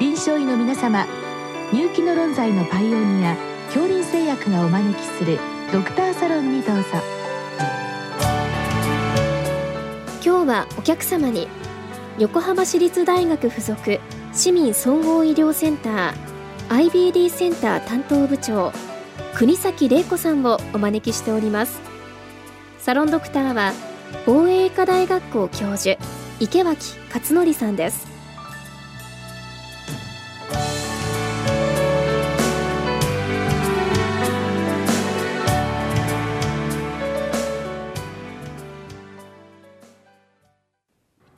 臨床医の皆様入気の論剤のパイオニア恐林製薬がお招きするドクターサロンにどうぞ。今日はお客様に横浜市立大学附属市民総合医療センター IBD センター担当部長国崎玲子さんをお招きしております。サロンドクターは防衛医科大学校教授池脇勝則さんです。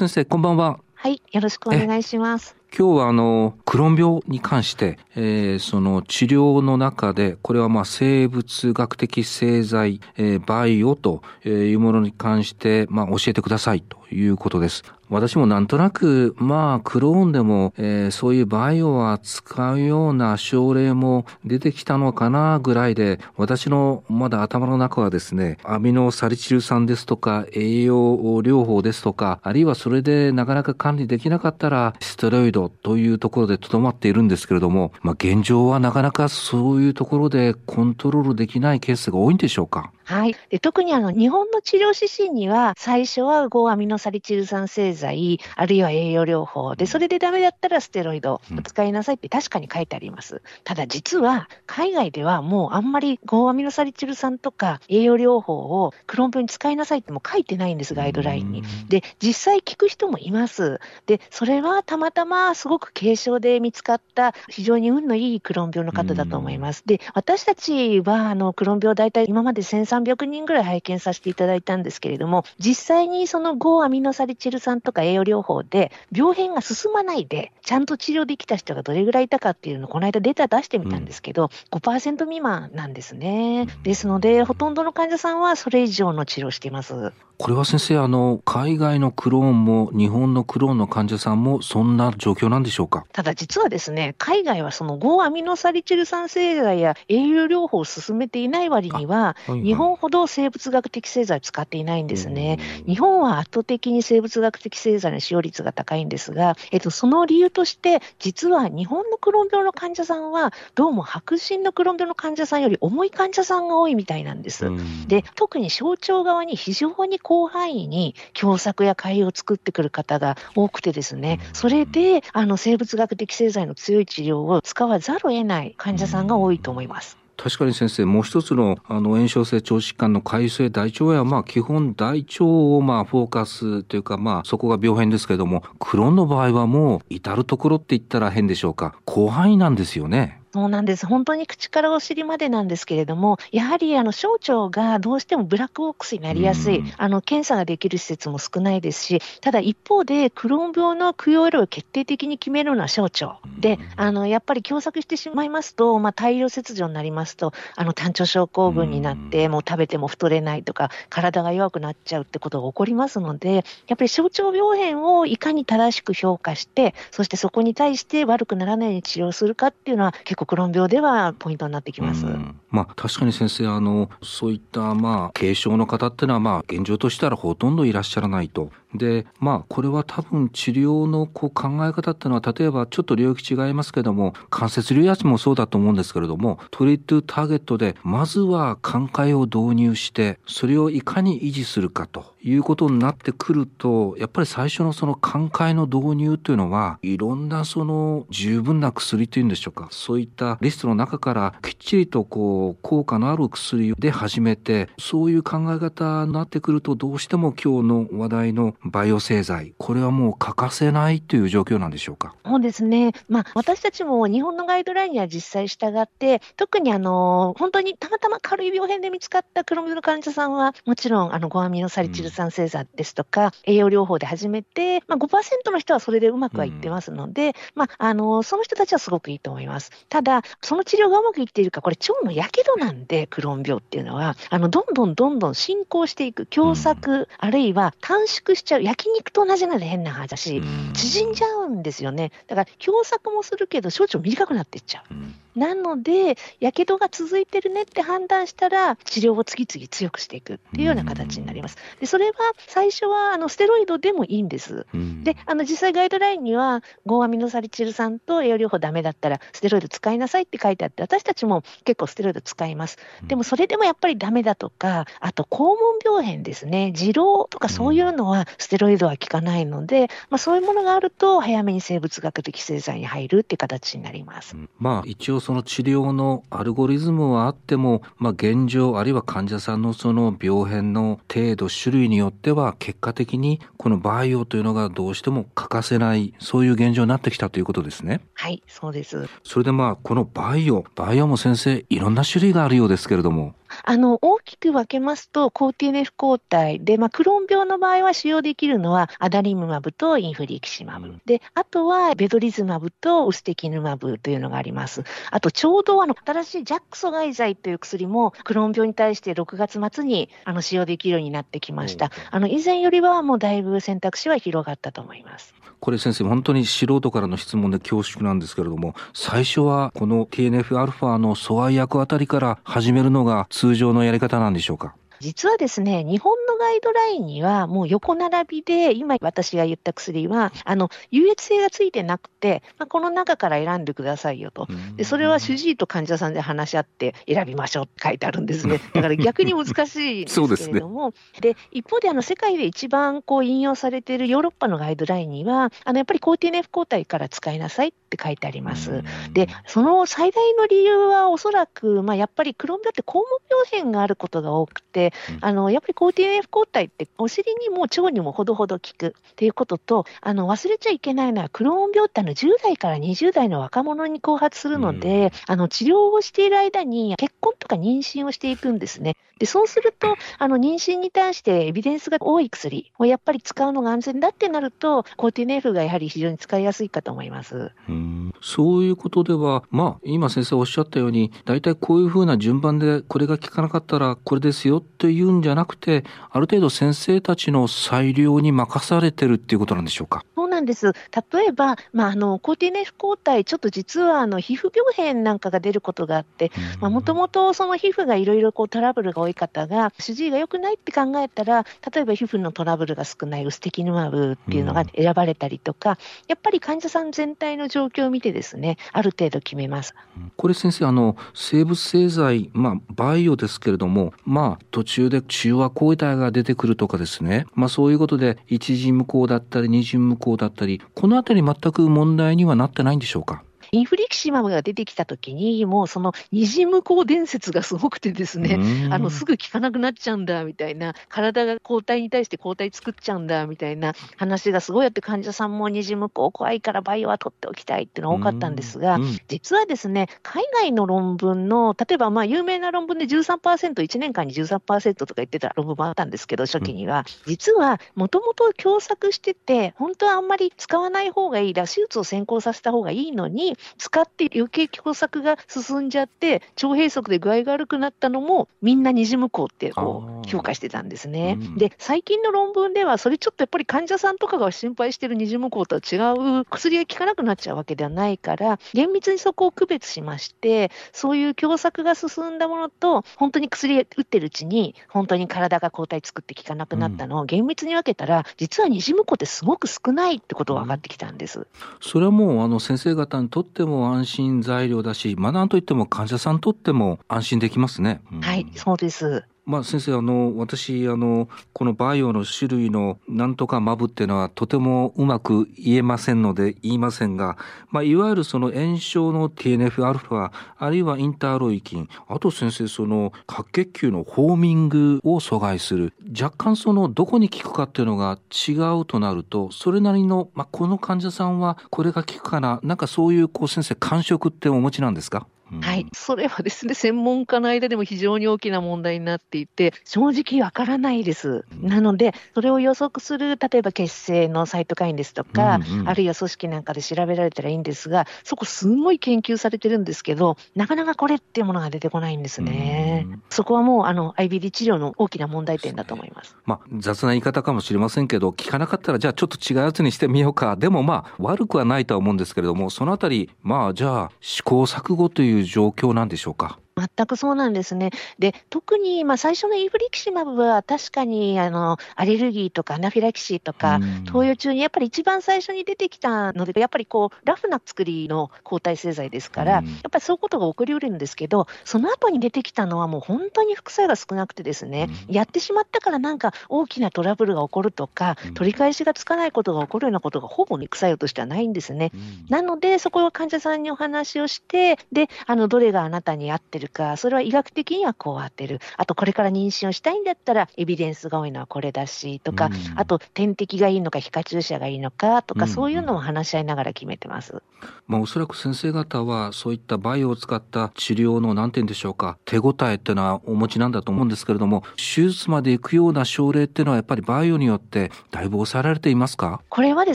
先生こんばんははいよろしくお願いします今日はあのクローン病に関して、えー、その治療の中でこれはまあ生物学的製剤、えー、バイオというものに関してまあ教えてくださいということです。私もなんとなく、まあ、クローンでも、えー、そういうバイオは使うような症例も出てきたのかなぐらいで、私のまだ頭の中はですね、アミノサリチル酸ですとか、栄養療法ですとか、あるいはそれでなかなか管理できなかったら、ステロイドというところでとどまっているんですけれども、まあ、現状はなかなかそういうところでコントロールできないケースが多いんでしょうか？はい。で特にあの、日本の治療指針には、最初は5アミノサリチル酸製剤、あるいは栄養療法で、それでダメだったらステロイドを使いなさいって確かに書いてあります。ただ実は、海外ではもうあんまり5アミノサリチル酸とか栄養療法をクローン病に使いなさいっても書いてないんです、ガイドラインに。で、実際聞く人もいます。で、それはたまたますごく軽症で見つかった非常に運のいいクローン病の方だと思います。で、私たちはあのクローン病大体今まで1300人ぐらい拝見させていただいたんですけれども、実際にその5アミノサリチル酸とか栄養療法で病変が進まないで、ちゃんと治療できた人がどれぐらいいたかっていうのをこの間データ出してみたんですけど、うん、5%未満なんですね。ですので、ほとんどの患者さんはそれ以上の治療をしています。これは先生、あの、海外のクローンも日本のクローンの患者さんもそんな状況なんでしょうか？ただ実はですね、海外はその5アミノサリチル酸製剤や栄養療法を進めていない割には、はいはい、日本ほど生物学的製剤を使っていないんですね。日本は圧倒的に生物学的製剤の使用率が高いんですが、えっと、その理由として、実は日本のクローン病の患者さんは、どうも白人のクローン病の患者さんより重い患者さんが多いみたいなんです。で、特に小腸側に非常に広範囲に狭窄や潰瘍を作ってくる方が多くてですね、それであの生物学的製剤の強い治療を使わざるを得ない患者さんが多いと思います。確かに先生、もう一つのあの炎症性腸疾患の改正大腸炎は、まあ、基本大腸をまあフォーカスというか、まあ、そこが病変ですけれども、クローンの場合はもう至るところって言ったら変でしょうか、広範囲なんですよね。そうなんです。本当に口からお尻までなんですけれども、やはりあの小腸がどうしてもブラックボックスになりやすい、あの検査ができる施設も少ないですし、ただ一方で、クローン病の供養量を決定的に決めるのは小腸。で、あのやっぱり狭窄してしまいますと、まあ、大量切除になりますと、あの単腸症候群になって、もう食べても太れないとか、体が弱くなっちゃうってことが起こりますので、やっぱり小腸病変をいかに正しく評価して、そしてそこに対して悪くならないように治療するかっていうのは、結構クローン病ではポイントになってきます。まあ、確かに先生、あの、そういったまあ、軽症の方っていうのは、まあ、現状としたらほとんどいらっしゃらないと。で、まあ、これは多分治療のこう考え方っていうのは、例えばちょっと領域違いますけども、関節療養もそうだと思うんですけれども、トリットターゲットで、まずは寛解を導入して、それをいかに維持するかということになってくると、やっぱり最初のその寛解の導入というのは、いろんなその十分な薬というんでしょうか、そういったリストの中からきっちりとこう、効果のある薬で始めて、そういう考え方になってくると、どうしても今日の話題のバイオ製剤、これはもう欠かせないという状況なんでしょうか？そうですね。まあ、私たちも日本のガイドラインには実際従って、特にあの、本当にたまたま軽い病変で見つかったクロミの患者さんは、もちろんあの、ゴアミノサリチル酸製剤ですとか、うん、栄養療法で始めて、まあ5%の人はそれでうまくはいってますので、うん、まあ、あの、その人たちはすごくいいと思います。ただ、その治療がうまくいっているか、これ腸のやけどなんで、クローン病っていうのは、あの、どんどんどんどん進行していく、狭窄、うん、あるいは短縮しちゃう、焼肉と同じなので変な話、縮んじゃうんですよね。だから、狭窄もするけど、小腸短くなっていっちゃう。なので、やけどが続いてるねって判断したら、治療を次々強くしていくっていうような形になります。でそれは最初はあのステロイドでもいいんです。で、あの実際ガイドラインには、5アミノサリチル酸と栄養療法ダメだったら、ステロイド使いなさいって書いてあって、私たちも結構ステロイド使います。でもそれでもやっぱりダメだとか、あと肛門病変ですね、痔瘻とかそういうのはステロイドは効かないので、まあ、そういうものがあると、早めに生物学的製剤に入るっていう形になります。まあ、一応その治療のアルゴリズムはあっても、まあ、現状あるいは患者さんのその病変の程度種類によっては結果的にこのバイオというのがどうしても欠かせないそういう現状になってきたということですね。はいそうです。それでまあこのバイオバイオも先生いろんな種類があるようですけれどもあの大きく分けますと、抗 TNF 抗体で、まあ、クローン病の場合は使用できるのはアダリムマブとインフリキシマブ、であとはベドリズマブとウステキヌマブというのがあります。あとちょうどあの新しいジャック阻害剤という薬もクローン病に対して6月末にあの使用できるようになってきました。あの以前よりはもうだいぶ選択肢は広がったと思います。これ先生本当に素人からの質問で恐縮なんですけれども最初はこの TNF-α の阻害薬あたりから始めるのが通常のやり方なんでしょうか？実はですね、日本のガイドラインにはもう横並びで、今私が言った薬は、あの、優越性がついてなくて、まあ、この中から選んでくださいよと。で、それは主治医と患者さんで話し合って選びましょうって書いてあるんですね。だから逆に難しいんですけれども。で、ね、一方であの、世界で一番こう引用されているヨーロッパのガイドラインには、あの、やっぱり抗 TNF 抗体から使いなさいって書いてあります。で、その最大の理由はおそらく、まあ、やっぱりクローン病って肛門病変があることが多くて、あのやっぱり抗 TNF 抗体ってお尻にも腸にもほどほど効くっていうことと、あの忘れちゃいけないのは、クローン病ってあの10代から20代の若者に後発するので、あの治療をしている間に結婚とか妊娠をしていくんですね。でそうすると、あの妊娠に対してエビデンスが多い薬をやっぱり使うのが安全だってなると、抗 TNF がやはり非常に使いやすいかと思います。うんそういうことでは、まあ、今先生おっしゃったように、大体こういうふうな順番でこれが効かなかったらこれですよっていうんじゃなくて、ある程度先生たちの裁量に任されてるっていうことなんでしょうか？そなんです。例えば、まあ、あの、抗 TNF 抗体、ちょっと実は、あの、皮膚病変なんかが出ることがあって、もともとその皮膚がいろいろこうトラブルが多い方が、主治医が良くないって考えたら、例えば皮膚のトラブルが少ないウステキヌマブっていうのが選ばれたりとか、やっぱり患者さん全体の状況を見てですね、ある程度決めます。これ先生、あの、生物製剤、まあ、バイオですけれども、まあ、途中で中和抗体が出てくるとかですね、まあ、そういうことで、一次無効だったり、二次無効だったり、このあたり全く問題にはなってないんでしょうか？インフリキシマムが出てきたときに、もうその二次無効伝説がすごくてですね、あのすぐ効かなくなっちゃうんだみたいな、体が抗体に対して抗体作っちゃうんだみたいな話がすごいあって、患者さんも二次無効怖いからバイオは取っておきたいっていうのが多かったんですが、実はですね、海外の論文の、例えばまあ有名な論文で13%、1年間に13%とか言ってた論文もあったんですけど、初期には、実はもともと共作してて、本当はあんまり使わない方がいいだ、手術を先行させた方がいいのに、使って余計共作が進んじゃって、腸閉塞で具合が悪くなったのも、みんな二次無効ってこう評価してたんですね。うん、で、最近の論文では、それちょっとやっぱり患者さんとかが心配してる二次無効とは違う、薬が効かなくなっちゃうわけではないから、厳密にそこを区別しまして、そういう共作が進んだものと、本当に薬打ってるうちに、本当に体が抗体作って効かなくなったのを厳密に分けたら、実は二次無効ってすごく少ないってことが分かってきたんです。それはもう、あの、先生方にとっても安心材料だし、まあ、なんといっても患者さんにとっても安心できますね。うん、はい、そうです。まあ、先生あの私あのこのバイオの種類のなんとかマブっていうのはとてもうまく言えませんので言いませんが、まあ、いわゆるその炎症の TNF-α あるいはインターロイキンあと先生その白血球のホーミングを阻害する若干そのどこに効くかっていうのが違うとなるとそれなりの、まあ、この患者さんはこれが効くかななんかそういうこう先生感触ってお持ちなんですか？はい、それはですね、専門家の間でも非常に大きな問題になっていて、正直わからないです。なので、それを予測する、例えば血清のサイトカインですとか、うんうん、あるいは組織なんかで調べられたらいいんですが、そこすごい研究されてるんですけど、なかなかこれっていうものが出てこないんですね。そこはもう、あの、IBD 治療の大きな問題点だと思います。まあ、雑な言い方かもしれませんけど、聞かなかったら、じゃあちょっと違うやつにしてみようか。でもまあ、悪くはないとは思うんですけれども、そのあたり、まあ、じゃあ、試行錯誤という状況なんでしょうか？全くそうなんですね。で、特に、まあ、最初のイブリキシマブは確かに、あの、アレルギーとかアナフィラキシーとか、投与中にやっぱり一番最初に出てきたので、やっぱりこう、ラフな作りの抗体製剤ですから、やっぱりそういうことが起こりうるんですけど、その後に出てきたのはもう本当に副作用が少なくてですね、やってしまったからなんか大きなトラブルが起こるとか、取り返しがつかないことが起こるようなことがほぼ副作用としてはないんですね。なので、そこは患者さんにお話をして、で、あの、どれがあなたに合ってるか、それは医学的にはこう当てる。あと、これから妊娠をしたいんだったら、エビデンスが多いのはこれだし、とか、うん、あと、点滴がいいのか、皮下注射がいいのか、とか、そういうのも話し合いながら決めてます。まあ、おそらく先生方は、そういったバイオを使った治療の、なんて言うんでしょうか、手応えっていうのはお持ちなんだと思うんですけれども、手術まで行くような症例っていうのは、やっぱりバイオによって、だいぶ抑えられていますか？これはで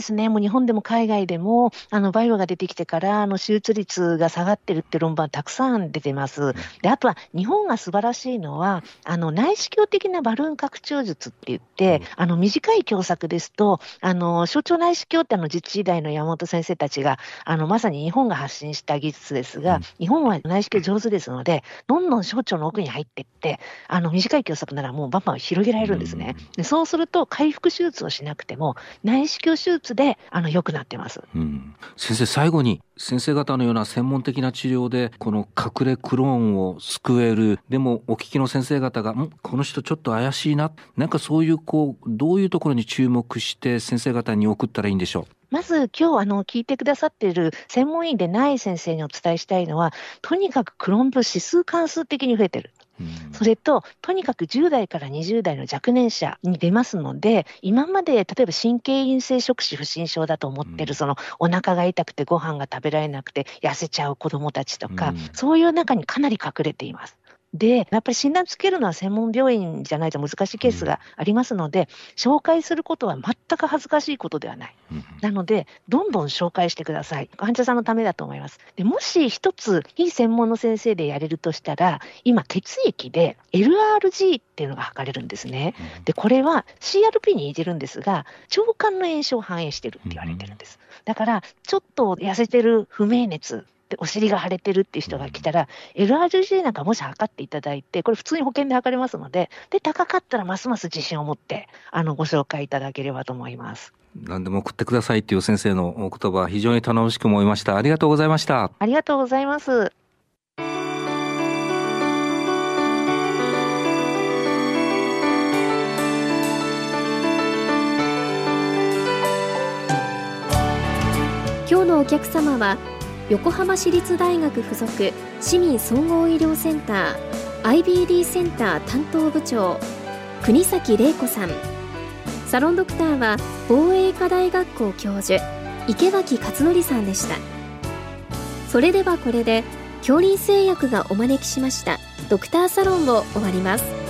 すね、もう日本でも海外でも、あの、バイオが出てきてから、あの、手術率が下がってるって論文はたくさん出てます。で、あとは、日本が素晴らしいのは、あの内視鏡的なバルーン拡張術って言って、うん、あの短い狭窄ですと、あの象徴内視鏡ってあの実地時代の山本先生たちが、あのまさに日本が発信した技術ですが、うん、日本は内視鏡上手ですので、どんどん小腸の奥に入っていって、あの短い狭窄ならもうバンバン広げられるんですね。でそうすると、回復手術をしなくても、内視鏡手術であの良くなってます。うん、先生、最後に先生方のような専門的な治療で、この隠れクローンを救える、でもお聞きの先生方が、んこの人ちょっと怪しいな、なんかそういう、こう、どういうところに注目して先生方に送ったらいいんでしょう？まず今日あの聞いてくださっている専門医でない先生にお伝えしたいのは、とにかくクローン部指数関数的に増えてる。それと、とにかく10代から20代の若年者に出ますので、今まで例えば神経陰性触手不審症だと思ってる、そのお腹が痛くてご飯が食べられなくて痩せちゃう子どもたちとか、そういう中にかなり隠れています。で、やっぱり診断つけるのは専門病院じゃないと難しいケースがありますので、うん、紹介することは全く恥ずかしいことではない。うん、なので、どんどん紹介してください。患者さんのためだと思います。でもし一つ、非専門の先生でやれるとしたら、今、血液で LRG っていうのが測れるんですね。で、これは CRP に似てるんですが、腸管の炎症を反映してるって言われてるんです。だから、ちょっと痩せてる不明熱でお尻が腫れてるっていう人が来たら、LRGC なんかもし測っていただいて、これ普通に保険で測れますので、で、高かったらますます自信を持って、あの、ご紹介いただければと思います。何でも送ってくださいっていう先生のお言葉、非常に頼もしく思いました。ありがとうございました。ありがとうございます。今日のお客様は横浜市立大学附属市民総合医療センター IBD センター担当部長国崎玲子さん。サロンドクターは防衛医科大学校教授池脇勝則さんでした。それではこれで恐林製薬がお招きしましたドクターサロンを終わります。